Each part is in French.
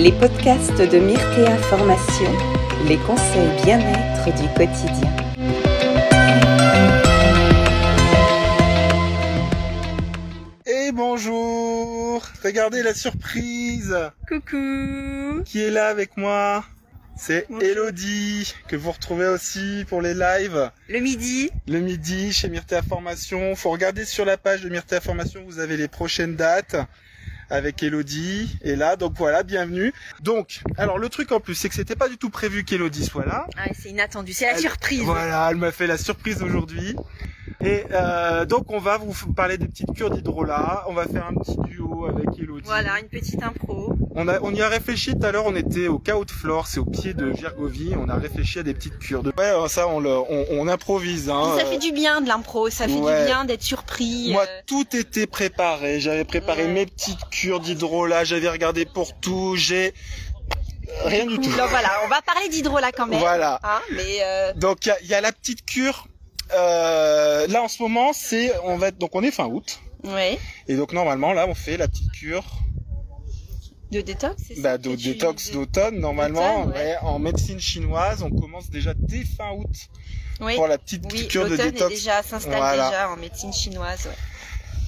les podcasts de Myrtea Formation, les conseils bien-être du quotidien. Et bonjour. Regardez la surprise. Coucou. Qui est là avec moi? C'est Elodie, que vous retrouvez aussi pour les lives. Le midi. Le midi chez Myrtea Formation. Faut regarder sur la page de Myrtea Formation, vous avez les prochaines dates avec Elodie. Et là, donc voilà, bienvenue. Donc, alors le truc en plus, c'est que c'était pas du tout prévu qu'Elodie soit là. ah, C'est inattendu, c'est la Elle- surprise Voilà, elle m'a fait la surprise aujourd'hui. Et euh, donc on va vous parler des petites cures d'hydrolat. On va faire un petit duo avec Elodie. Voilà, une petite impro. On, a, on y a réfléchi tout à l'heure, on était au Chaos de Flore, c'est au pied de Virgovie, on a réfléchi à des petites cures de... Ouais, alors ça on, le, on, on improvise. Hein. ça fait du bien de l'impro, ça fait ouais. du bien d'être surpris. Moi, euh, tout était préparé. J'avais préparé Ouais. mes petites cures d'hydrolat, j'avais regardé pour tout, j'ai... Rien du tout. Donc voilà, on va parler d'hydrolat quand même. Voilà. Hein, mais euh, Donc il y a, il y a la petite cure. Euh, là en ce moment, c'est on va être- donc on est fin août ouais, et donc normalement là on fait la petite cure de détox, c'est bah, de détox d'automne normalement ouais. en médecine chinoise. On commence déjà dès fin août Oui, pour la petite oui cure de l'automne est détox. déjà s'installe Voilà. déjà en médecine chinoise. ouais.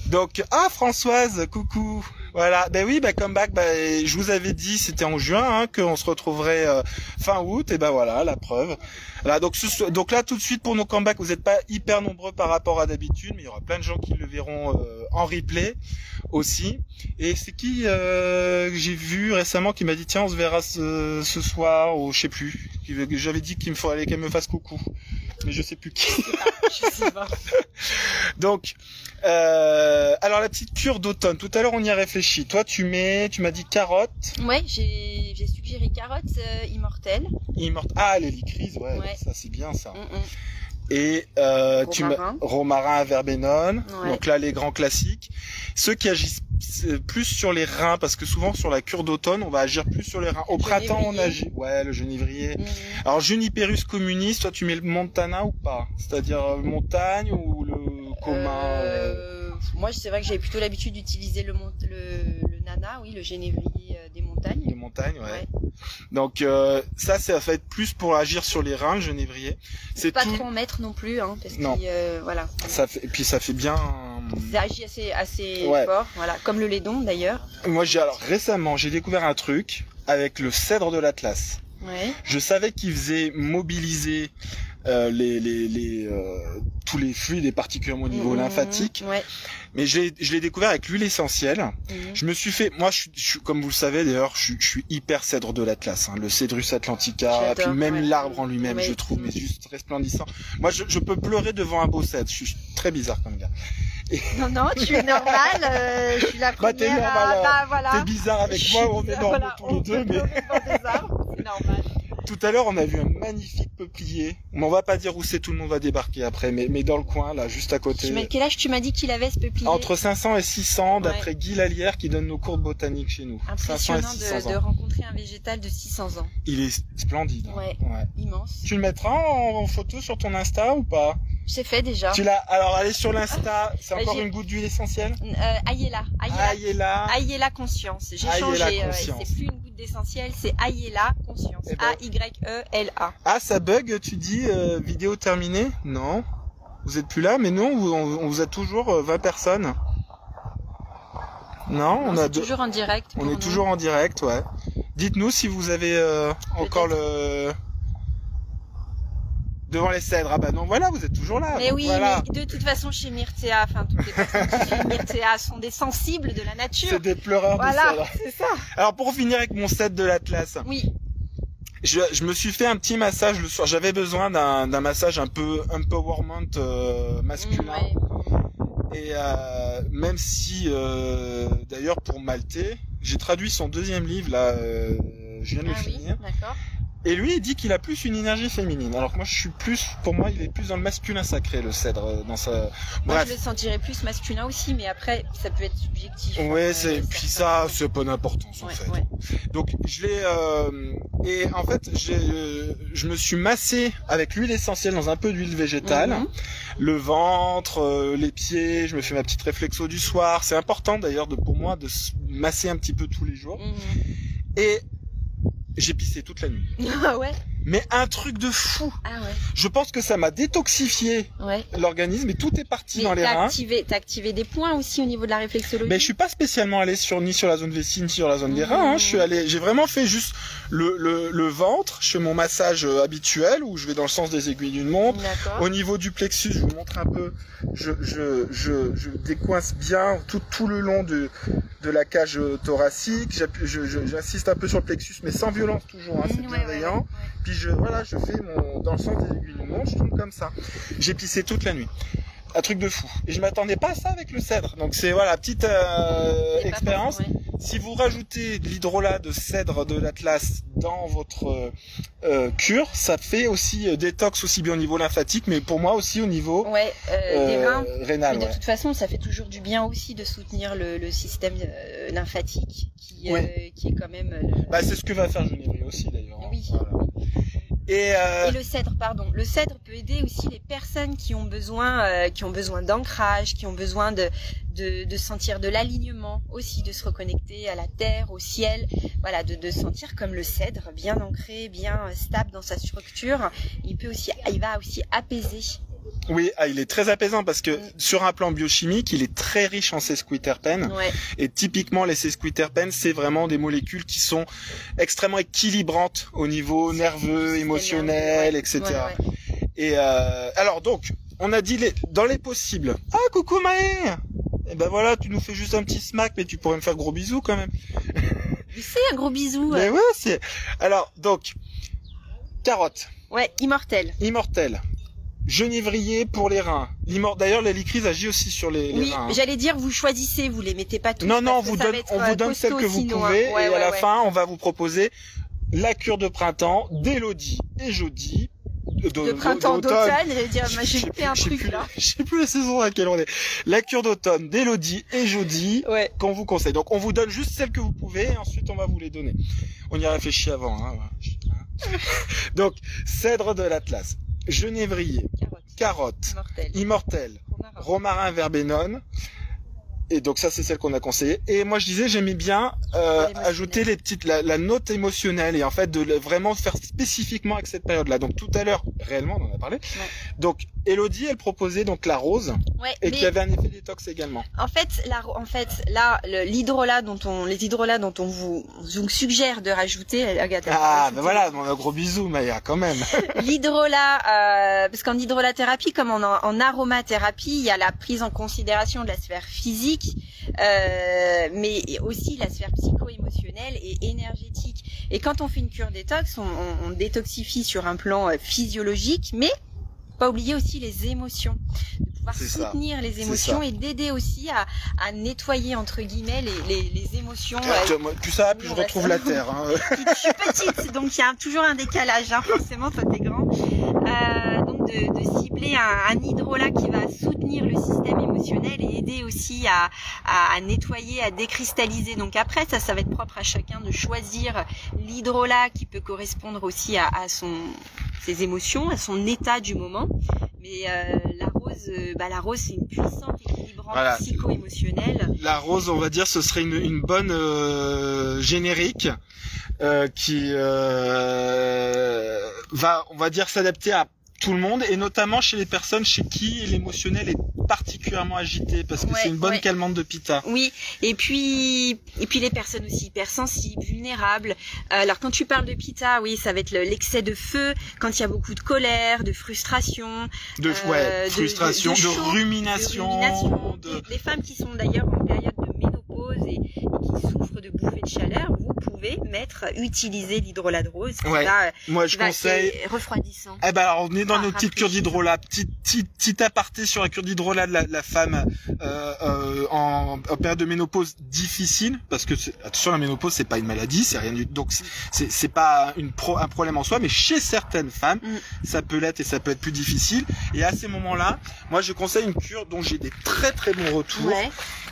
Donc ah Françoise, coucou. Voilà, ben oui, ben comeback, ben je vous avais dit, c'était en juin hein, qu'on se retrouverait euh, fin août, et ben voilà, la preuve. Voilà, donc ce donc là tout de suite pour nos comebacks, vous n'êtes pas hyper nombreux par rapport à d'habitude, mais il y aura plein de gens qui le verront euh, en replay aussi. Et c'est qui euh, j'ai vu récemment qui m'a dit tiens on se verra ce, ce soir ou je sais plus. J'avais dit qu'il me fallait qu'elle me fasse coucou, mais je sais plus qui. Donc, euh, alors la petite cure d'automne. Tout à l'heure, on y a réfléchi. Toi, tu mets, tu m'as dit carotte, Ouais, j'ai suggéré carottes euh, immortelles. immorte. Ah, l'hélicrise, ouais, Ouais. ça c'est bien ça. Mm, mm. Et euh, tu m'as Romarin. verbenone. Ouais. Donc là, les grands classiques. Ceux qui agissent euh, plus sur les reins, parce que souvent sur la cure d'automne, on va agir plus sur les reins. Au Le printemps, on agit. Ouais, le genévrier. Mm. Alors Juniperus communis, toi, tu mets le montana ou pas? C'est-à-dire montagne ou le commun euh, Euh, moi, c'est vrai que j'avais plutôt l'habitude d'utiliser le, le, le nana, oui, le génévrier euh, des montagnes. Les montagnes, ouais. Ouais. Donc euh, ça, ça va être plus pour agir sur les reins, le genévrier. C'est pas tout. trop en mettre non plus, hein, parce que euh, voilà, Ça fait, et puis ça fait bien. ça agit assez, assez Ouais. fort, voilà, comme le laidon d'ailleurs. Moi, j'ai alors récemment, j'ai découvert un truc avec le cèdre de l'Atlas. Ouais. Je savais qu'il faisait mobiliser euh, les, les, les euh, tous les fluides et particulièrement au niveau Mhm, lymphatique. Ouais. Mais je l'ai- découvert avec l'huile essentielle. Mhm. Je me suis fait, moi, je, suis- comme vous le savez d'ailleurs, je, suis- je suis hyper cèdre de l'Atlas, hein, le Cedrus atlantica, puis même ouais. l'arbre en lui-même, Ouais. je trouve, mais juste resplendissant. Moi, je, je peux pleurer devant un beau cèdre. Je suis très bizarre comme gars. Non, non, tu es normal, euh, je suis la Bah, première t'es normal, à... euh, Bah, voilà. T'es bizarre avec moi, on est normaux voilà, tous les on deux, mais c'est normal. Tout à l'heure, on a vu un magnifique peuplier. On va pas dire où c'est, tout le monde va débarquer après, mais, mais dans le coin, là, juste à côté. Tu quel âge tu m'as dit qu'il avait ce peuplier? Entre 500 et 600, d'après Guy Lalière, qui donne nos cours de botanique chez nous. 500 Impressionnant 600 de, de rencontrer un végétal de 600 ans. Il est splendide. hein. Ouais. Immense. Tu le mettras en, en photo sur ton Insta ou pas? C'est fait déjà. Tu l'as. Alors, allez sur l'Insta. C'est Bah, encore j'ai- une goutte d'huile essentielle. Euh, Ayela. Ayela. Ayela. Ayela conscience. J'ai changé. euh, conscience. c'est plus une goutte d'essentiel, c'est Ayela conscience. Eh ben- A Y E L A. Ah, ça bug. Tu dis euh, vidéo terminée? Non. Vous êtes plus là, mais non, on, on vous a toujours euh, 20 personnes. Non, on a deux- toujours en direct. On est nous. toujours en direct, ouais. Dites-nous si vous avez euh, encore le devant les cèdres. Ah bah non, voilà, vous êtes toujours là. Mais oui, voilà. mais de toute façon, chez Myrtea, enfin, toutes les personnes qui suivent Myrtea sont des sensibles de la nature. C'est des pleureurs de Voilà, cèdres. c'est ça. Alors pour finir avec mon set de l'Atlas, Oui. je, je me suis fait un petit massage le soir. J'avais besoin d'un massage un peu empowerment euh, masculin. Ouais. Et euh, même si, euh, d'ailleurs, pour Maltais, j'ai traduit son deuxième livre là. euh, je viens de le Ah oui, finir. d'accord. Et lui, il dit qu'il a plus une énergie féminine. Alors que moi, je suis plus, pour moi, il est plus dans le masculin sacré, le cèdre, euh, dans sa. Moi, Bref. je le sentirais plus masculin aussi, mais après, ça peut être subjectif. Ouais, hein, c'est, puis ça, c'est pas d'importance, en Ouais, fait. ouais. Donc, je l'ai, euh, et en fait, j'ai, euh, je me suis massé avec l'huile essentielle dans un peu d'huile végétale. Mhm. Le ventre, euh, les pieds, je me fais ma petite réflexo du soir. C'est important, d'ailleurs, de, pour moi, de se masser un petit peu tous les jours. Mhm. Et j'ai pissé toute la nuit. Ah ouais? Mais un truc de fou. Ah ouais. Je pense que ça m'a détoxifié Ouais. l'organisme et tout est parti Mais dans les t'as reins. activé, t'as activé des points aussi au niveau de la réflexologie. Mais je suis pas spécialement allé sur ni sur la zone vessie ni sur la zone des Mmh. reins. hein. Je suis allé, j'ai vraiment fait juste le, le, le ventre. Je fais mon massage euh, habituel où je vais dans le sens des aiguilles d'une montre. Au niveau du plexus, je vous montre un peu. Je, je, je, je décoince bien tout, tout le long de, de la cage euh, thoracique. J'insiste un peu sur le plexus, mais sans violence toujours. Hein, c'est Mmh, bienveillant. ouais. Puis je, voilà, je fais mon, dans le sens des aiguilles d'une montre, je tombe comme ça. J'ai pissé toute la nuit. Un truc de fou. Et je m'attendais pas à ça avec le cèdre. Donc c'est voilà, petite euh, pas expérience. ouais. Si vous rajoutez de l'hydrolat de cèdre de l'Atlas dans votre euh, euh, cure, ça fait aussi euh, détox aussi bien au niveau lymphatique, mais pour moi aussi au niveau Ouais, euh, des reins. rénal. Mais de ouais. toute façon, ça fait toujours du bien aussi de soutenir le, le système euh, lymphatique qui, euh, qui est quand même. Bah, c'est ce que va faire Genévrier aussi d'ailleurs. hein. Oui. Voilà. Et, euh, Et le cèdre, pardon. Le cèdre peut aider aussi les personnes qui ont besoin, euh, qui ont besoin d'ancrage, qui ont besoin de, de, de sentir de l'alignement aussi, de se reconnecter à la terre, au ciel. Voilà, de, de sentir comme le cèdre, bien ancré, bien stable dans sa structure. Il peut aussi, il va aussi apaiser. Oui, ah, il est très apaisant parce que Mm. sur un plan biochimique, il est très riche en sesquiterpènes. Ouais. Et typiquement, les sesquiterpènes, c'est vraiment des molécules qui sont extrêmement équilibrantes au niveau nerveux, émotionnel, etc. Ouais, ouais. Et euh, alors donc, on a dit les, dans les possibles. Ah coucou Maë Et ben voilà, tu nous fais juste un petit smack, mais tu pourrais me faire gros bisous quand même. Sais, un gros bisou. Mais ouais, c'est. Alors donc, carotte, Ouais, immortel. immortel, genévrier pour les reins. D'ailleurs, la licryse agit aussi sur les, les Oui, reins. hein. j'allais dire, vous choisissez, vous les mettez pas tous. Non, non, on vous donne, on euh, vous donne celle que vous sinon, hein. pouvez, Ouais, et ouais, à la ouais. fin, on va vous proposer la cure de printemps d'Élodie et Jody. De, De printemps, d'automne, j'allais dire, j'ai fait un truc plus- là. Je sais plus la saison à laquelle on est. La cure d'automne d'Elodie et Jody Ouais. qu'on vous conseille. Donc on vous donne juste celles que vous pouvez et ensuite on va vous les donner. On y a réfléchi avant. Hein. Donc cèdre de l'Atlas, genévrier, Carotte. carotte, Immortel. immortel, Romarin. romarin verbenone. Et donc ça c'est celle qu'on a conseillée. Et moi je disais j'aimais bien euh, ajouter les petites la, la note émotionnelle et en fait de le- vraiment faire spécifiquement avec cette période-là. Donc tout à l'heure réellement on en a parlé. Donc Elodie elle proposait donc la rose Ouais, et qui avait un effet détox également. en fait, là, en fait, là, le- l'hydrolat dont on, les hydrolats dont on vous, vous suggère de rajouter, euh, regarde, Ah ben voilà, bon, un gros bisou Maya quand même. L'hydrolat, euh, parce qu'en hydrolathérapie, comme en, en aromathérapie, il y a la prise en considération de la sphère physique, euh, mais aussi la sphère psycho-émotionnelle et énergétique. Et quand on fait une cure détox, on, on- on détoxifie sur un plan euh, physiologique, mais pas oublier aussi les émotions, de pouvoir ça. soutenir les émotions et d'aider aussi à, à nettoyer entre guillemets les, les, les émotions. euh, Tu- moi, Plus ça, plus je retrouve la terre. hein. je suis petite, donc il y a toujours un décalage, hein, forcément, toi t'es grand. Euh, de, de cibler un, un hydrolat qui va soutenir le système émotionnel et aider aussi à, à, à nettoyer, à décristalliser. Donc après, ça, ça va être propre à chacun de choisir l'hydrolat qui peut correspondre aussi à, à son ses émotions, à son état du moment. Mais euh, la rose, euh, bah, la rose c'est une puissante équilibrante Voilà. psycho-émotionnelle. La rose, on va dire, ce serait une, une bonne euh, générique euh, qui va, on va dire, s'adapter à tout le monde et notamment chez les personnes chez qui l'émotionnel est particulièrement agité parce que Ouais, c'est une bonne ouais. calmante de pita. Oui, et puis et puis les personnes aussi hypersensibles, vulnérables. Alors quand tu parles de pita, oui, ça va être le- l'excès de feu, quand il y a beaucoup de colère, de frustration, De Euh, ouais, frustration, de- de, de chaud, rumination, de rumination. de- Les, les femmes qui sont d'ailleurs en période de ménopause et, et qui souffrent de bouffées de chaleur, vous pouvez mettre, utiliser l'hydrolat de rose, Ouais. va, Moi, je conseille. refroidissant. Eh ben alors on est dans Ah, nos petites cures d'hydrolat, petit, petit, petit aparté sur la cure d'hydrolat de la, la femme euh, euh, en, en période de ménopause difficile, parce que attention la ménopause c'est pas une maladie, c'est rien du donc c'est c'est pas une pro, un problème en soi, mais chez certaines femmes Mm. ça peut l'être et ça peut être plus difficile. Et à ces moments-là, moi je conseille une cure dont j'ai des très très bons retours, Ouais.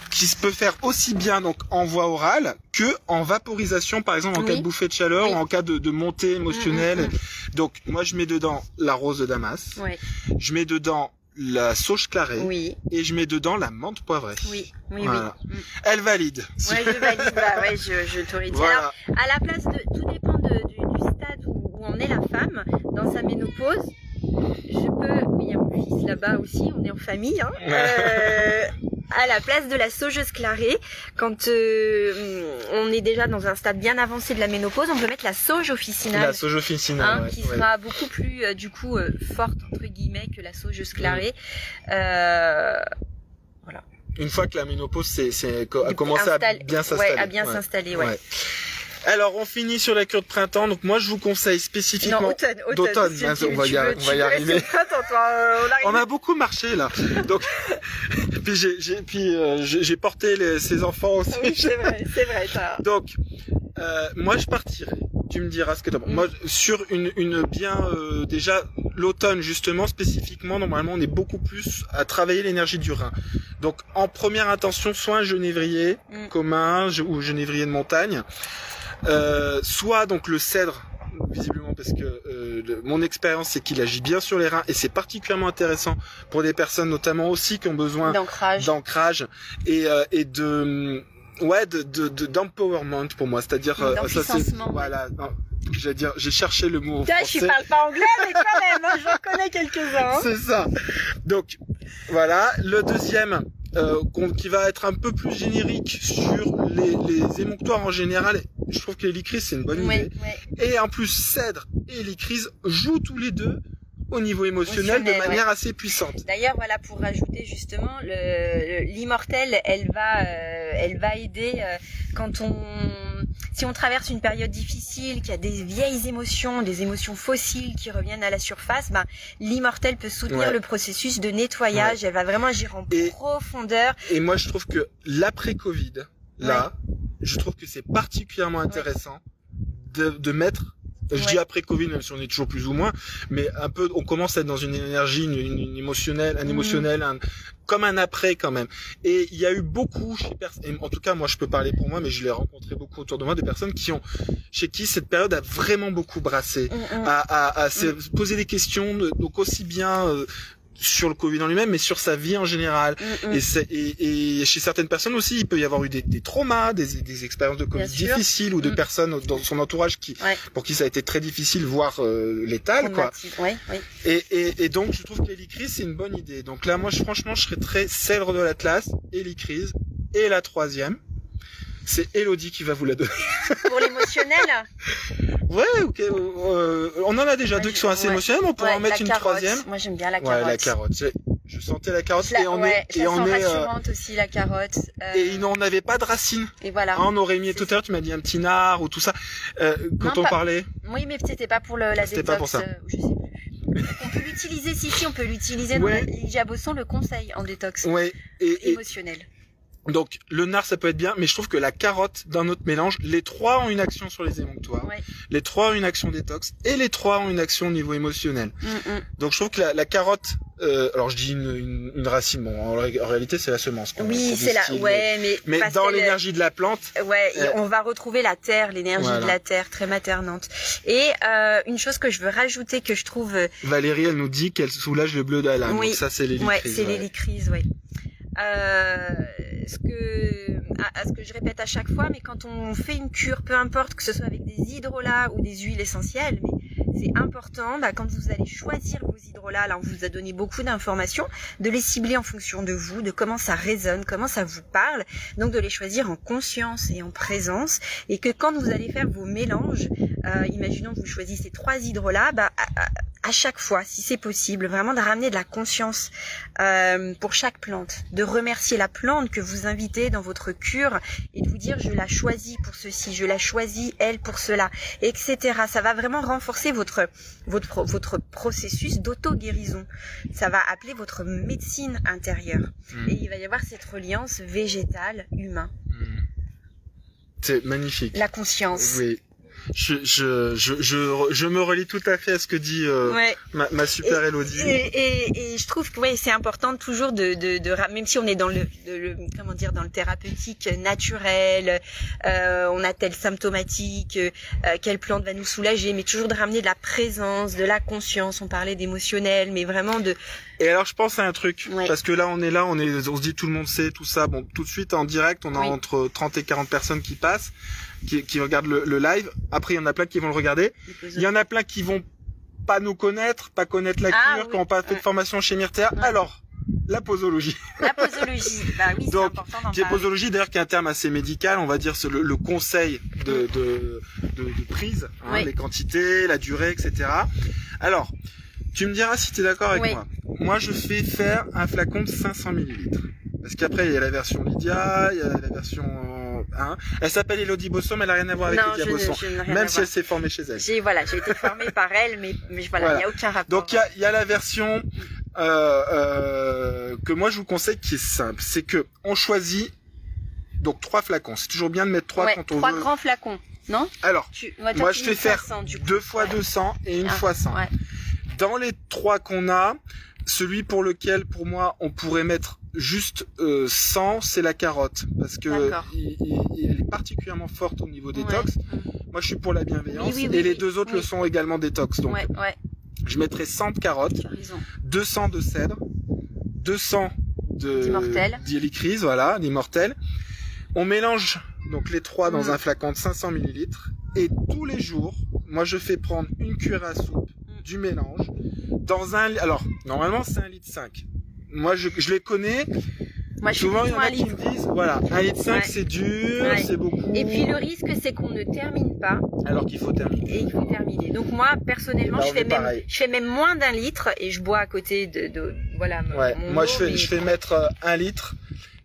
qui se peut faire aussi bien donc en voie orale que en vaporisation par exemple en cas Oui. de bouffée de chaleur Oui. ou en cas de, de montée émotionnelle. Mm, mm, Donc moi je mets dedans la rose de Damas, je mets dedans la sauge clarée Oui, et je mets dedans la menthe poivrée. oui, oui, Voilà. oui. Mm. Elle valide. Ouais, je valide, bah ouais, je, je t'aurais dit. Alors, Voilà. à la place de tout dépend de, du, est la femme dans sa ménopause, je peux, mais il y a mon fils là-bas aussi, on est en famille, hein, euh, à la place de la saugeuse clarée, quand euh, on est déjà dans un stade bien avancé de la ménopause, on peut mettre la sauge officinale. La sauge officinale, Hein, ouais, qui ouais. sera beaucoup plus euh, du coup euh, forte entre guillemets que la saugeuse clarée. Euh, Une fois que la ménopause c'est, c'est, a commencé à bien s'installer. Ouais, à bien s'installer, ouais. Alors on finit sur la cure de printemps. Donc moi je vous conseille spécifiquement. Non, automne, automne. d'automne, si hein, tu- on va y arri- veux- on va tu y veux arriver. rester printemps, toi, euh, on a beaucoup marché là. Donc puis j'ai, j'ai puis euh, j'ai, j'ai porté les, ces enfants aussi. Oui, c'est vrai, c'est vrai. t'as- Donc, euh, moi, je partirais. Tu me diras ce que penses. Mm. Moi, sur une, une bien euh, déjà l'automne justement spécifiquement, normalement, on est beaucoup plus à travailler l'énergie du rein. Donc, en première intention, soit un genévrier Mm. commun ou genévrier de montagne, soit donc le cèdre visiblement parce que euh, le- mon expérience c'est qu'il agit bien sur les reins et c'est particulièrement intéressant pour des personnes notamment aussi qui ont besoin D'ancrage. et, euh, et de ouais de de de- d'empowerment pour moi c'est-à-dire euh, ça c'est D'empuissancement. voilà j'allais dire j'ai cherché le mot Tiens, je parle pas anglais, mais quand même, hein, j'en connais quelques-uns. hein. c'est ça donc voilà le deuxième euh, qui va être un peu plus générique sur les, les émonctoires en général je trouve que l'hélicryse c'est une bonne idée ouais. et en plus cèdre et hélicryse jouent tous les deux au niveau émotionnel de manière assez puissante D'ailleurs, voilà, pour rajouter justement, l'immortel, elle va, euh, elle va aider euh, quand on, si on traverse une période difficile, qu'il y a des vieilles émotions, des émotions fossiles qui reviennent à la surface, ben, l'immortel peut soutenir Ouais. le processus de nettoyage. Elle va vraiment agir en Et- profondeur. Et moi, je trouve que l'après Covid, là, je trouve que c'est particulièrement intéressant de, de mettre. Je Ouais. dis après Covid, même si on est toujours plus ou moins, mais un peu, on commence à être dans une énergie, une, une- une émotionnelle, un Mhm. émotionnel, un- comme un après quand même. Et il y a eu beaucoup chez en tout cas moi je peux parler pour moi, mais je l'ai rencontré beaucoup autour de moi, de personnes qui ont, chez qui cette période a vraiment beaucoup brassé Mm, mm. à, à, à se poser des questions, de- donc aussi bien euh, sur le Covid en lui-même, mais sur sa vie en général. Mm, mm. Et, c'est- et, et chez certaines personnes aussi, il peut y avoir eu des, des traumas, des, des expériences de Covid difficiles ou de Mm. personnes dans son entourage qui, Ouais. pour qui ça a été très difficile, voire euh, létal, quoi. Ouais, ouais. Et, donc, je trouve que l'hélicryse, c'est une bonne idée. Donc là, moi, je, franchement, je serais très cèdre de l'Atlas, hélicryse. Et la troisième, c'est Elodie qui va vous la donner. Pour l'émotionnel, Ouais, ok. euh, on en a déjà Ouais, deux qui sont assez ouais. émotionnels, on pourrait ouais, en mettre une carotte. troisième. Moi, j'aime bien la Ouais, carotte. la carotte. Je, sentais la carotte la- et on ouais, est, et on est, euh, rassurante aussi, la carotte. Euh, et on n'avait pas de racines. et voilà. Ah, on aurait mis tout à l'heure, tu m'as dit un petit nard ou tout ça. Euh, quand Non, on pas- parlait, Oui, mais c'était pas pour le, la C'était détox. pas pour ça. euh, je sais plus. on peut l'utiliser, si, si, on peut l'utiliser dans Ouais. Ligia Bosson, le conseil en détox ouais. Et, et émotionnel. Donc le nard, ça peut être bien, mais je trouve que la carotte dans notre mélange, les trois ont une action sur les émonctoires, Ouais. les trois ont une action détox et les trois ont une action au niveau émotionnel. Mm, mm. Donc je trouve que la, la carotte, euh, alors je dis une, une, une racine, bon en, ré- en réalité c'est la semence. qu'on- Oui, c'est la, ouais, mais, Mais dans qu'elle- l'énergie de la plante, Ouais, Euh, on va retrouver la terre, l'énergie voilà. de la terre, très maternante. Et euh, une chose que je veux rajouter, que je trouve, euh, Valérie, elle nous dit qu'elle soulage le bleu d'Alain. Oui. Donc ça c'est l'hélicryse. ouais, c'est ouais. ouais. Euh, ce que, à, à ce que je répète à chaque fois, mais quand on fait une cure, peu importe que ce soit avec des hydrolats ou des huiles essentielles, mais c'est important, bah, quand vous allez choisir vos hydrolats, là on vous a donné beaucoup d'informations, de les cibler en fonction de vous, de comment ça résonne, comment ça vous parle, donc de les choisir en conscience et en présence, et que quand vous allez faire vos mélanges, euh, imaginons que vous choisissez trois hydrolats, bah, à chaque fois, si c'est possible, vraiment de ramener de la conscience euh, pour chaque plante, de remercier la plante que vous invitez dans votre cure et de vous dire je la choisis pour ceci, je la choisis elle pour cela, etc. Ça va vraiment renforcer votre votre votre processus d'auto-guérison. Ça va appeler votre médecine intérieure Mm. et il va y avoir cette reliance végétale humain, Mm. C'est magnifique. la conscience. Oui. Je, je, je, je, je me relie tout à fait à ce que dit euh, ma, ma super Elodie. Et, et, et je trouve que ouais, c'est important toujours de, de, de même si on est dans le, de- le comment dire dans le thérapeutique naturel, euh, on a telle symptomatique, euh, quelle plante va nous soulager, mais toujours de ramener de la présence, de la conscience. On parlait d'émotionnel, mais vraiment de Et alors je pense à un truc Ouais. parce que là on est là, on est, on se dit tout le monde sait tout ça. Bon, tout de suite en direct, on a entre 30 et 40 personnes qui passent, qui, qui regardent le, le live. Après il y en a plein qui vont le regarder. Il y en a plein qui vont pas nous connaître, pas connaître la Ah, cure, oui. qui n'ont pas fait de formation chez Myrtea. Ouais. Alors, la posologie. La posologie, bah oui, c'est important posologie d'ailleurs qui est un terme assez médical, on va dire c'est le, le conseil de, de, de, de prise, hein, Oui. les quantités, la durée, etc. Alors, tu me diras si tu es d'accord avec Oui. moi. Moi je fais faire un flacon de 500 millilitres. Parce qu'après il y a la version Lydia, il y a la version... hein. Elle s'appelle Elodie Bosson, mais elle n'a rien à voir avec non, Lydia je, Bosson. je Même si elle s'est formée chez elle. J'ai voilà, j'ai été formée par elle, mais, mais voilà, il Voilà. n'y a aucun rapport. Donc il y a, y a la version euh, euh, que moi je vous conseille qui est simple, c'est que on choisit donc trois flacons. C'est toujours bien de mettre trois ouais, quand on trois veut. grands flacons, non? Alors tu, moi tu je fais faire 500, du coup. deux fois Ouais. 200 et une Ah, fois 100. ouais. Dans les trois qu'on a, celui pour lequel pour moi on pourrait mettre juste euh, 100, c'est la carotte parce que il, il- elle est particulièrement forte au niveau détox. Ouais. Moi je suis pour la bienveillance Oui, oui, oui, et les deux autres le sont également détox. Donc ouais, ouais, je mettrai 100 de raison. 200 de cèdre, 200 de d'ihélicryse, voilà, d'immortel. On mélange donc les trois dans Mhm. un flacon de 500 millilitres et tous les jours, moi je fais prendre une cuillère à soupe Mhm. du mélange dans un alors normalement c'est un litre 5. Moi je, je les connais, Moi, je suis souvent il y en a qui me disent voilà, un litre 5 Ouais. c'est dur, Ouais. c'est beaucoup Et puis le risque, c'est qu'on ne termine pas alors qu'il faut terminer. et il faut terminer. Donc moi, personnellement, Eh ben, je fais même, je fais même moins d'un litre et je bois à côté de, de voilà. Mon, Ouais, mon moi eau, je fais mais je fais mettre euh, un litre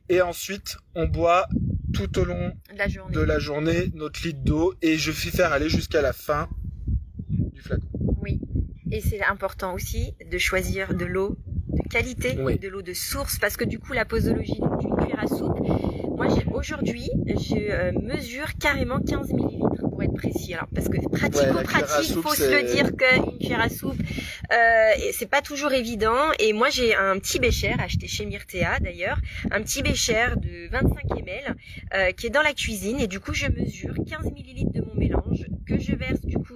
et ensuite on boit tout au long de la journée. de la journée notre litre d'eau et je fais faire aller jusqu'à la fin du flacon. Oui. Et c'est important aussi de choisir de l'eau de qualité, Oui. de l'eau de source, parce que du coup, la posologie d'une cuillère à soupe, moi, aujourd'hui, je euh, mesure carrément 15 millilitres pour être précis. Alors, parce que pratico-pratique, faut se le dire qu'une cuillère à soupe, euh, c'est pas toujours évident. Et moi, j'ai un petit bécher, acheté chez Myrtea d'ailleurs, un petit bécher de 25 ml, euh, qui est dans la cuisine, et du coup, je mesure 15 millilitres de mon mélange, que je verse du coup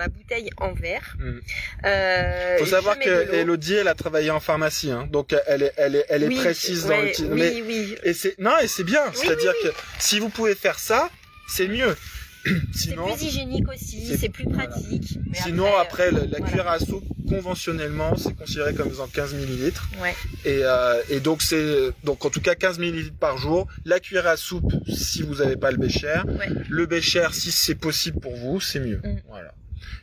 ma bouteille en verre. Mm. Euh, Faut savoir que. Elodie, elle a travaillé en pharmacie, hein, donc elle est, elle est, elle est Oui, précise dans ouais, titre. Oui, Mais oui. et c'est non et c'est bien, c'est-à-dire que si vous pouvez faire ça, c'est mieux. C'est Sinon, plus hygiénique aussi, c'est- c'est plus pratique. Mais sinon après, la, la voilà. cuillère à soupe conventionnellement, c'est considéré comme faisant 15 millilitres. Ouais. Et, euh, et donc c'est donc en tout cas 15 millilitres par jour. La cuillère à soupe si vous n'avez pas le bécher. Ouais. Le bécher si c'est possible pour vous, c'est mieux. Mm. Voilà.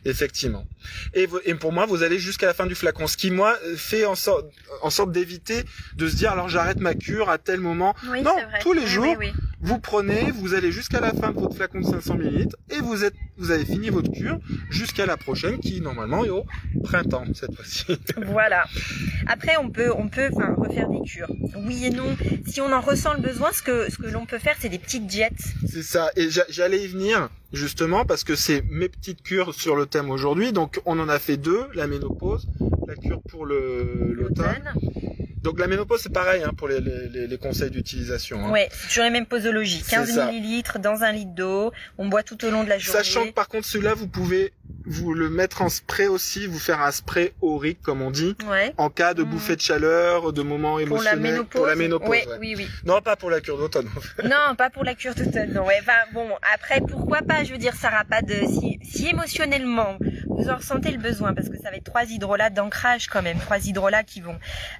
Effectivement. Et, et pour moi, vous allez jusqu'à la fin du flacon. Ce qui, moi, fait en sorte, en sorte d'éviter de se dire, alors j'arrête ma cure à tel moment. Oui, Non, tous les jours. oui, oui. Vous prenez, vous allez jusqu'à la fin de votre flacon de 500 ml et vous êtes, vous avez fini votre cure jusqu'à la prochaine qui, normalement, est au printemps, cette fois-ci. Voilà. Après, on peut, on peut, enfin, refaire des cures. Oui et non. Si on en ressent le besoin, ce que, ce que l'on peut faire, c'est des petites diètes. C'est ça. Et j'a- j'allais y venir justement parce que c'est mes petites cures sur le thème aujourd'hui. Donc on en a fait deux, la ménopause, la cure pour le l'automne. Donc la ménopause c'est pareil hein, pour les, les, les- conseils d'utilisation. hein. Ouais, c'est toujours les mêmes posologies. C'est 15 ça. millilitres dans un litre d'eau. On boit tout au long de la journée. Sachant que par contre celui-là vous pouvez vous le mettre en spray aussi, vous faire un spray aurique comme on dit, Ouais. en cas de Mhm. bouffée de chaleur, de moments Pour la émotionnels. ménopause. Pour la ménopause. Ouais, ouais. Oui, oui. Non pas pour la cure d'automne. Non, pas pour la cure d'automne. Non, ouais. Enfin, bon, après, pourquoi pas Je veux dire, ça pas de. Si, si émotionnellement vous en ressentez le besoin, parce que ça va être trois hydrolats d'ancrage quand même, trois hydrolats qui vont,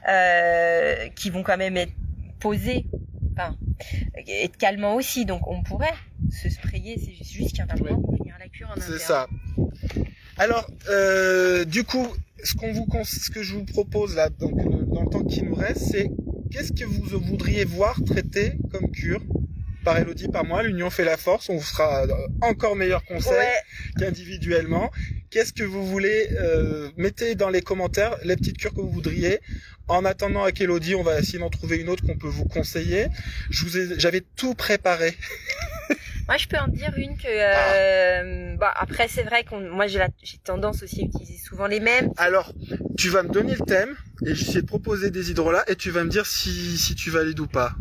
euh, qui vont quand même être posés, enfin, être calmants aussi. Donc, on pourrait se sprayer. C'est juste, qu'il y en a moins pour finir la cure en C'est ça. Alors, euh, du coup, ce qu'on vous, ce que je vous propose là, donc le- dans le temps qui nous reste, c'est qu'est-ce que vous voudriez voir traité comme cure par Elodie, par moi? L'union fait la force. On vous fera euh, encore meilleurs conseils Ouais. qu'individuellement. Qu'est-ce que vous voulez euh, Mettez dans les commentaires les petites cures que vous voudriez. En attendant avec Elodie, on va essayer d'en trouver une autre qu'on peut vous conseiller. Je vous ai, j'avais tout préparé. Moi, je peux en dire une que. Ah. Euh, bah, après, c'est vrai qu'on. Moi, j'ai la- j'ai tendance aussi à utiliser souvent les mêmes. Alors, tu vas me donner le thème et j'essaie de proposer des hydrolats et tu vas me dire si, si tu valides ou pas.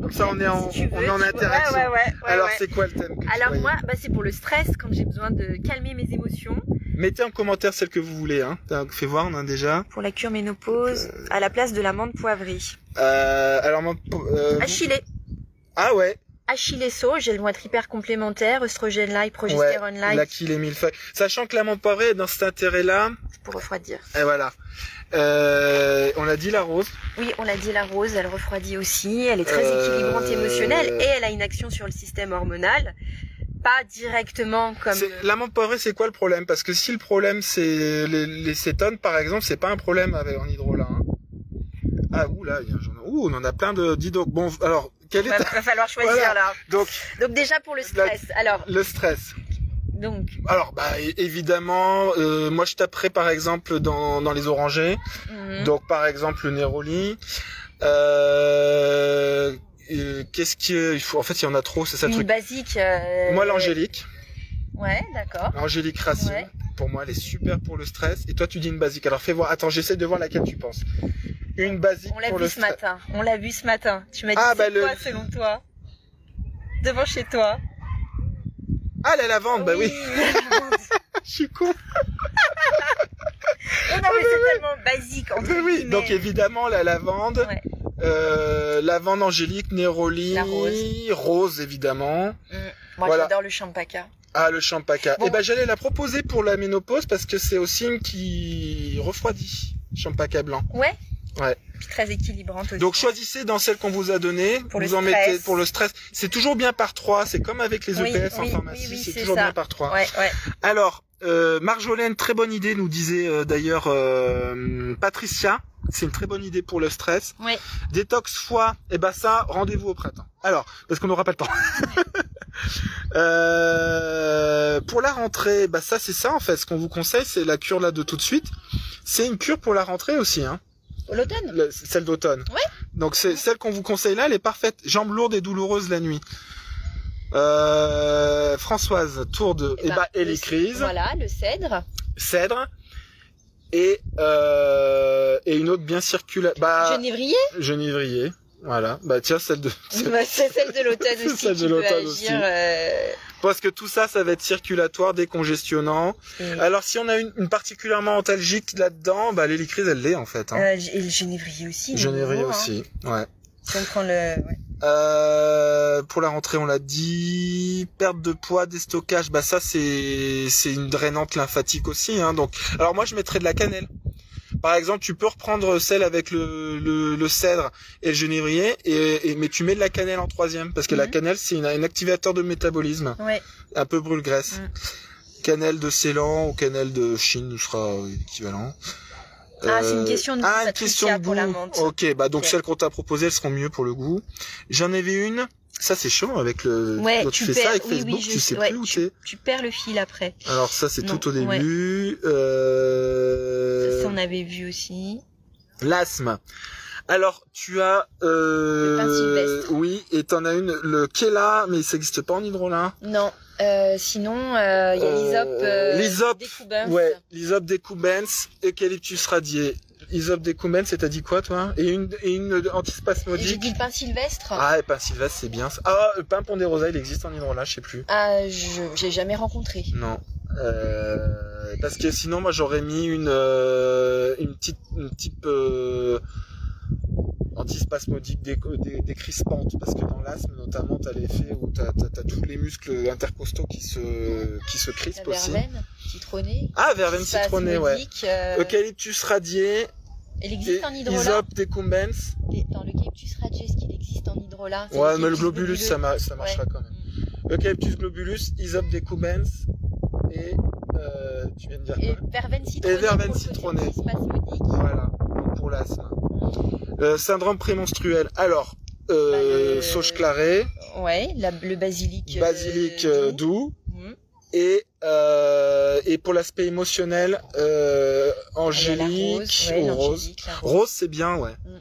Comme ça, on est en, Si on est en interaction. Ouais, ouais, ouais, ouais, Alors, c'est quoi le thème que Alors moi, bah, c'est pour le stress, quand j'ai besoin de calmer mes émotions. Mettez en commentaire celle que vous voulez. Hein. Fais voir, on en a déjà. Pour la cure ménopause, à la place de la menthe poivrée. Euh, alors, euh, Achillée. ah ouais, elles vont être hyper complémentaires, œstrogène like, progestérone la like, qu'il est millefeuille. Sachant que la menthe poivrée est dans cet intérêt-là, pour refroidir. et voilà. Euh, on l'a dit la rose. Oui, on l'a dit, la rose, elle refroidit aussi, elle est très Euh, équilibrante émotionnelle et elle a une action sur le système hormonal. Pas directement comme... C'est- La menthe poivrée, c'est quoi le problème? Parce que si le problème c'est les, les cétones, par exemple, c'est pas un problème avec en hydrolat. hein. Ah ouh là, il y a un journal- ouh, on en a plein de dis donc. Bon, alors quel est Va, va falloir choisir Voilà. là. donc Donc déjà pour le stress. Alors, le stress donc, Alors bah évidemment, euh, moi je taperais par exemple dans, dans les orangers. mhm. Donc par exemple le Neroli. Euh, euh, Qu'est-ce qui est il faut en fait il y en a trop, c'est ça le une truc. basique. euh, Moi l'angélique, Ouais, d'accord. l'angélique racine. Ouais. Pour moi elle est super pour le stress. Et toi tu dis une basique. Alors fais voir. Attends j'essaie de voir laquelle tu penses. Une basique On l'a vu le ce matin. On l'a vu ce matin. Tu m'as dit Ah, bah, le- quoi selon toi? Devant chez toi. Ah la lavande, bah oui. Je suis con. Non mais c'est tellement basique entre Oui, oui. Donc évidemment la lavande, Ouais. Euh, lavande angélique, Néroli, La rose. rose évidemment. Mm. Moi Voilà. j'adore le champaca. Ah, le champaca. Bon. Eh ben, j'allais la proposer pour la ménopause parce que c'est aussi une qui refroidit. Champaca blanc. Ouais. Ouais. Puis très équilibrante aussi. Donc, choisissez dans celle qu'on vous a donnée. Pour vous le en stress. mettez pour le stress. C'est toujours bien par trois. C'est comme avec les Oui, EPS en oui, pharmacie. oui, oui, c'est c'est toujours ça. bien par trois. Ouais, ouais. Alors, euh, Marjolaine, très bonne idée, nous disait euh, d'ailleurs euh, Patricia. C'est une très bonne idée pour le stress. Oui. Détox foie, et ben ça, rendez-vous au printemps. Alors, parce qu'on n'aura pas le temps. Euh, pour la rentrée, bah ça c'est ça en fait. Ce qu'on vous conseille, c'est la cure là de tout de suite. C'est une cure pour la rentrée aussi, hein. L'automne Le- celle d'automne. Ouais. Donc c'est celle qu'on vous conseille là, elle est parfaite. Jambes lourdes et douloureuses la nuit. Euh, Françoise, tour de, Eh et ben, bah, le- hélicrise, Voilà, le cèdre. cèdre et euh, et une autre bien circulaire. Bah, Genévrier genivrier. Voilà. Bah tiens, celle de. Bah, C'est celle de l'automne C'est aussi celle de l'automne aussi. euh, Parce que tout ça, ça va être circulatoire, décongestionnant. et- Alors si on a une, une particulièrement antalgique là-dedans, bah l'hélicrise elle l'est en fait. Hein. euh, et le genévrier aussi. Genévrier nouveau, hein. aussi. Ouais. Si on prend le... ouais. Euh, pour la rentrée, on l'a dit. Perte de poids, déstockage, bah ça c'est c'est une drainante lymphatique aussi. Hein, donc, alors moi je mettrais de la cannelle. Par exemple, tu peux reprendre celle avec le, le, le cèdre et le genévrier, et, et- mais tu mets de la cannelle en troisième parce que la Mhm. cannelle c'est une- un activateur de métabolisme, Ouais. un peu brûle-graisse. Mhm. Cannelle de Ceylan ou cannelle de Chine sera équivalent. Ah, c'est une question de goût, Ah, une question de pour la goût. menthe. Ok, bah donc celles qu'on t'a proposées, elles seront mieux pour le goût. J'en avais une. Ça c'est chaud avec le. Ouais, quand tu tu fais ça perds- avec oui, oui, Facebook, je tu sais, ouais, plus où tu-. Tu perds le fil après. Alors ça c'est tout au début. Euh... Ça, on avait vu aussi. L'asthme. Alors tu as. Euh... Le. Oui, et t'en as une le Kela, mais ça n'existe pas en hydrolat. Non. Euh, sinon, euh, il y a Euh, l'isop. Euh, l'hysope, découbins. Ouais, l'isop decumbens, eucalyptus radié. Isop decumbens, c'est t'as dit quoi toi? Et une et une J'ai antispasmodique. dit le pain sylvestre. Ah, le pain sylvestre, c'est bien. ça. Ah, le pain ponderosa, il existe en hydrolat, je sais plus. Ah, je j'ai jamais rencontré. Non. Euh, parce que sinon, moi, j'aurais mis une, euh, une petite, une type euh, antispasmodique dé- dé- décrispante. Parce que dans l'asthme, notamment, t'as l'effet où t'as, t'as, t'as tous les muscles intercostaux qui se, qui se La crispent aussi. verveine, citronnée. Ah, verveine citronnée, ouais. euh, Eucalyptus radié, Elle existe en hydrolat. isop decumbens. Dans l'eucalyptus radius, qu'il existe en hydrolat? Ouais, mais le globulus, globuleux. ça, mar- ça marchera quand même. Eucalyptus globulus, isop decumbens et euh, tu viens de dire Et quoi verveine citronnée. verveine spasmodique. Voilà, pour l'asthme. Mm. Euh, syndrome prémenstruel. Alors, euh, Bah, le- sauge clarée, Ouais, la- le basilic. euh, basilic euh, doux. Mm. et et pour l'aspect émotionnel, angélique ou rose. rose. C'est bien, ouais. Mm.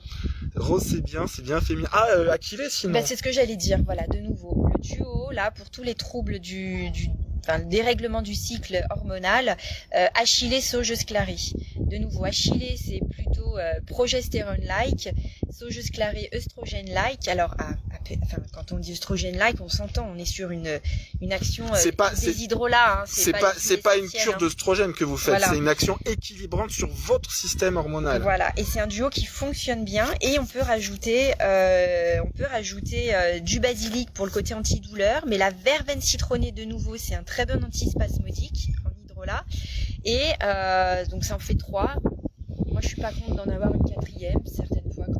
Rose c'est bien, c'est bien féminin. Ah, Achillée sinon. Bah, c'est ce que j'allais dire, voilà, de nouveau. Le duo, là, pour tous les troubles du, du enfin, le dérèglement du cycle hormonal, euh, Achillée. De nouveau, Achillée, c'est plutôt euh, progestérone-like, saugeuse clarée, œstrogène-like. Alors, à enfin, quand on dit oestrogène-like, on s'entend, on est sur une, une action euh, C'est pas- des hydrolats. Hein, C'est pas, du c'est pas une cure hein. d'œstrogène que vous faites, Voilà. c'est une action équilibrante sur votre système hormonal. Voilà, et c'est un duo qui fonctionne bien et on peut rajouter, euh, on peut rajouter euh, du basilic pour le côté antidouleur, mais la verveine citronnée de nouveau, c'est un très bon antispasmodique en hydrolat et euh, donc ça en fait trois. Moi, je suis pas contre d'en avoir une quatrième quand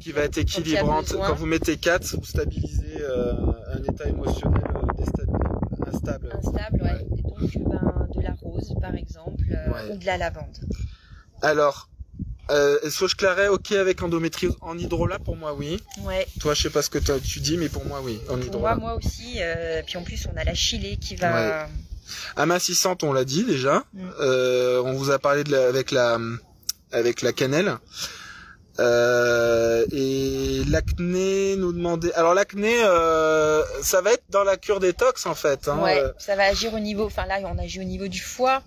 Qui va être équilibrante. Quand vous mettez 4, vous stabilisez euh, un état émotionnel euh, instable. Instable, ouais. Et donc, ben, de la rose, par exemple, euh, Ouais. ou de la lavande. Alors, euh, je clarais ok avec endométriose en hydrolat Pour moi, oui. Ouais. Toi, je sais pas ce que tu dis, mais pour moi, oui, en Pour moi, hydrolat. moi aussi. euh, puis en plus, on a la chilée qui va. Amincissante, on l'a dit déjà. Mm. Euh, on vous a parlé de la- avec la avec la cannelle. Euh, et l'acné nous demandait. Alors l'acné, euh, ça va être dans la cure détox en fait. Hein. Ouais, Euh, ça va agir au niveau. Enfin là, on agit au niveau du foie.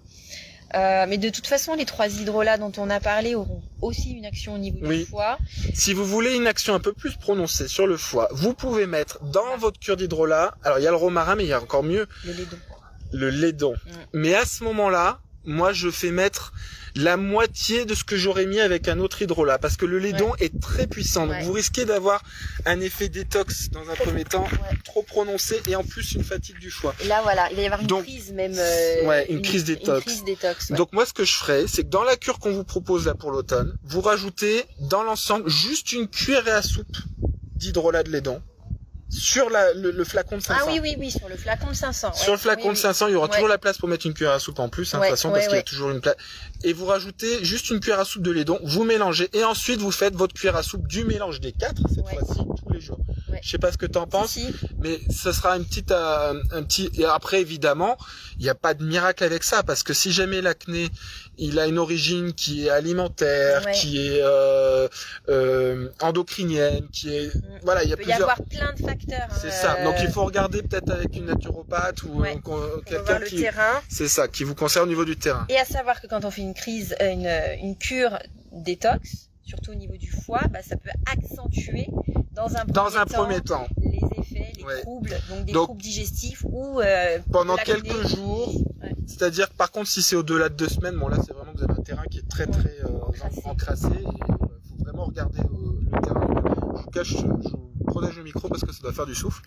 Euh, mais de toute façon, les trois hydrolats dont on a parlé auront aussi une action au niveau Oui. du foie. Si vous voulez une action un peu plus prononcée sur le foie, vous pouvez mettre dans votre cure d'hydrolat. Alors il y a le romarin, mais il y a encore mieux Le lait d'eau. le laidon. Mm. Mais à ce moment-là, moi je fais mettre la moitié de ce que j'aurais mis avec un autre hydrolat parce que le laidon est très puissant. Donc Ouais. vous risquez d'avoir un effet détox dans un premier temps Ouais. trop prononcé et en plus une fatigue du foie. Et là, voilà, il va y avoir une Donc, crise même. euh, ouais, une crise détox. Une crise détox. Donc moi ce que je ferais, c'est que dans la cure qu'on vous propose là pour l'automne, vous rajoutez dans l'ensemble juste une cuillerée à soupe d'hydrolat de laidon sur la- le, le flacon de 500. ah oui, oui, oui, sur le flacon de 500. Sur ouais. le flacon Oui, de oui. 500, il y aura Ouais. toujours la place pour mettre une cuillère à soupe en plus, hein, de Ouais, toute façon, parce qu'il y a toujours une place. Et vous rajoutez juste une cuillère à soupe de laidon, vous mélangez, et ensuite vous faites votre cuillère à soupe du mélange des quatre, cette fois-ci, les jours. Ouais. Je sais pas ce que t'en penses, Si, si. mais ce sera une petite, euh, un petit, et après, évidemment, il n'y a pas de miracle avec ça, parce que si jamais l'acné, il a une origine qui est alimentaire, Ouais. qui est, euh, euh, endocrinienne, qui est, voilà, il y a Il peut y avoir plein de facteurs. hein, c'est ça. euh, Donc il faut regarder peut-être avec une naturopathe ou Ouais. euh, quelqu'un qui, terrain. c'est ça, qui vous concerne au niveau du terrain. Et à savoir que quand on fait une crise, euh, une, une cure détox, surtout au niveau du foie, bah, ça peut accentuer dans un Dans premier un temps, premier temps, les effets, les Ouais. troubles, donc des Donc- troubles digestifs ou euh, pendant quelques jours, Ouais. c'est-à-dire par contre si c'est au-delà de deux semaines, bon là c'est vraiment que vous avez un terrain qui est très très euh, Encrassé. il faut vraiment regarder euh, le terrain. Je vous cache, je, protège le micro parce que ça doit faire du souffle.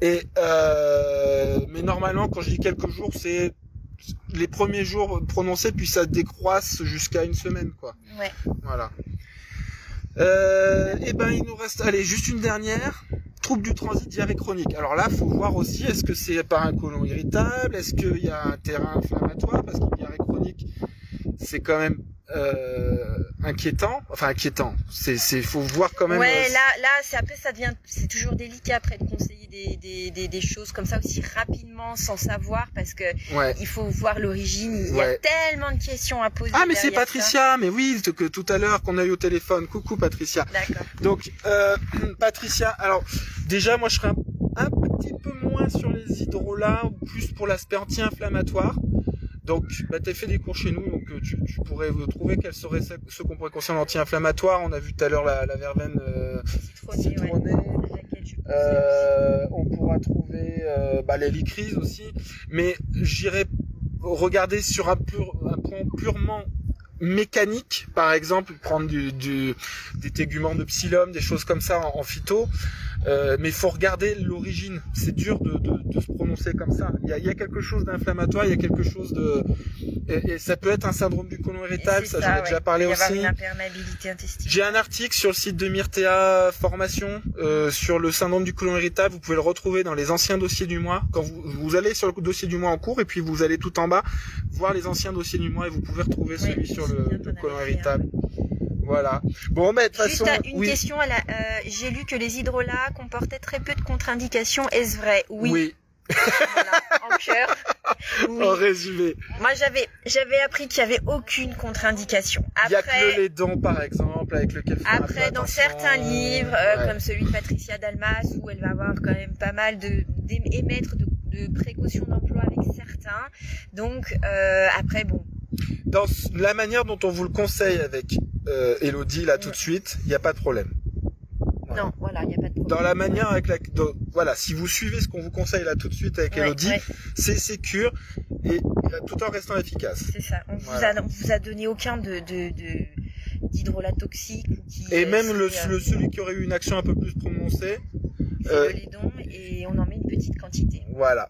Et euh, mais normalement quand je dis quelques jours, c'est les premiers jours prononcés puis ça décroisse jusqu'à une semaine quoi. Ouais. Voilà. Euh, et ben il nous reste, allez, juste une dernière. Trouble du transit diarrhée chronique. Alors là, faut voir aussi, est-ce que c'est par un côlon irritable, est-ce qu'il y a un terrain inflammatoire, parce que diarrhée chronique, c'est quand même euh, inquiétant. Enfin inquiétant. C'est, c'est, faut voir quand même. Ouais, euh, là, là, c'est après ça devient, c'est toujours délicat après de conseiller des, des, des, des choses comme ça aussi rapidement sans savoir parce que ouais. il faut voir l'origine. Il y a tellement de questions à poser. Ah mais c'est ça. Patricia, mais oui, que tout à l'heure qu'on a eu au téléphone. Coucou Patricia. D'accord. Donc, euh, Patricia, alors déjà, moi, je serais un, un petit peu moins sur les hydrolats, plus pour l'aspect anti-inflammatoire. Donc, bah, tu as fait des cours chez nous, donc euh, tu, tu pourrais trouver quels seraient ceux qu'on pourrait considérer anti-inflammatoires. On a vu tout à l'heure la, la verveine euh, citronnée. Euh, on pourra trouver euh, bah, les licrises aussi, mais j'irai regarder sur un, pur, un point purement mécanique, par exemple prendre du, du, des téguments de psyllium, des choses comme ça en, en phyto, euh, mais il faut regarder l'origine. C'est dur de, de, de se prononcer comme ça. Il y a, il y a quelque chose d'inflammatoire, il y a quelque chose de... Et, et ça peut être un syndrome du côlon irritable, ça, j'en ai ouais. déjà parlé Il y aussi. J'ai un article sur le site de Myrtea Formation euh, sur le syndrome du côlon irritable. Vous pouvez le retrouver dans les anciens dossiers du mois. Quand vous, vous allez sur le dossier du mois en cours et puis vous allez tout en bas voir les anciens dossiers du mois et vous pouvez retrouver celui sur le, le côlon un. Voilà. Bon, mais de toute façon, une oui, question, à la- euh, j'ai lu que les hydrolats comportaient très peu de contre-indications. Est-ce vrai? Oui. oui. Voilà, en cœur. Oui. En résumé, Moi, j'avais, j'avais appris qu'il y avait aucune contre-indication. il y a que le Après, laidon par exemple avec lequel faut après, dans attention. certains livres, euh, Ouais. comme celui de Patricia Dalmas, où elle va avoir quand même pas mal de, d'émettre de, de précautions d'emploi avec certains. Donc, euh, après, bon. Dans la manière dont on vous le conseille avec euh, Elodie là tout de suite, il n'y a pas de problème. Non, voilà, il n'y a pas de problème. Dans la manière avec la, dans- voilà, si vous suivez ce qu'on vous conseille là tout de suite avec Ouais, Elodie, ouais, c'est sécure et tout en restant efficace. c'est ça. On vous, Voilà. a, on vous a donné aucun de, de. Et euh, même le, euh, le- celui qui aurait eu une action un peu plus prononcée, c'est euh, le et on en met une petite quantité. voilà.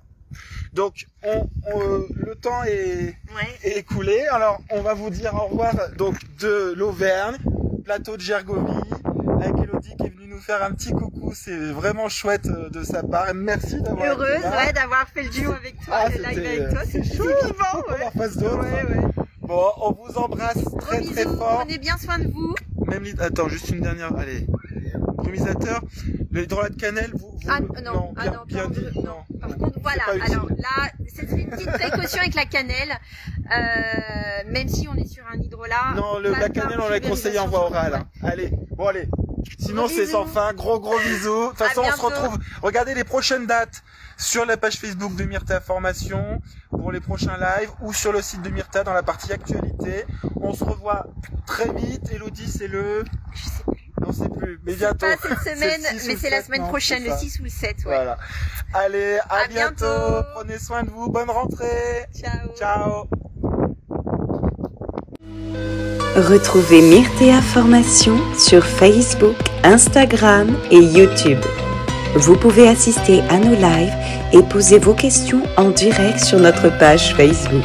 Donc, on, on- le temps est, Ouais. est écoulé. Alors, on va vous dire au revoir donc de l'Auvergne, plateau de Gergovie, avec Elodie qui est venue nous faire un petit coucou. C'est vraiment chouette euh, de sa part. Merci d'avoir Heureuse ouais, d'avoir fait le duo avec toi, Ah, le live avec toi, c'est chaud, vivant, ouais. ouais. Bon, on vous embrasse très Gros très bisous, fort. Prenez bien soin de vous. Même attends, juste une dernière. Allez, brumisateur. Le hydrolat de cannelle, vous, vous Ah non, ah bien, non, bien dit, non. non. Par contre, voilà. Alors là, c'est une petite précaution avec la cannelle. Euh, même si on est sur un hydrolat. Non, le, la cannelle, on l'a conseillé en voie orale. hein. Allez, bon allez. Sinon, c'est sans fin. Gros, gros bisous. De toute façon, on se retrouve. Regardez les prochaines dates sur la page Facebook de Myrta Formation pour les prochains lives ou sur le site de Myrta dans la partie actualité. On se revoit très vite. Elodie, c'est le... Je sais plus. Non, c'est plus. Mais C'est bientôt. pas cette semaine, C'est le 6 ou mais c'est la 7, semaine non, prochaine, le ça. 6 ou le 7, ouais. Voilà. Allez, à, À bientôt. Prenez soin de vous. Bonne rentrée. Ciao. Ciao. Retrouvez Myrtea Formation sur Facebook, Instagram et YouTube. Vous pouvez assister à nos lives et poser vos questions en direct sur notre page Facebook.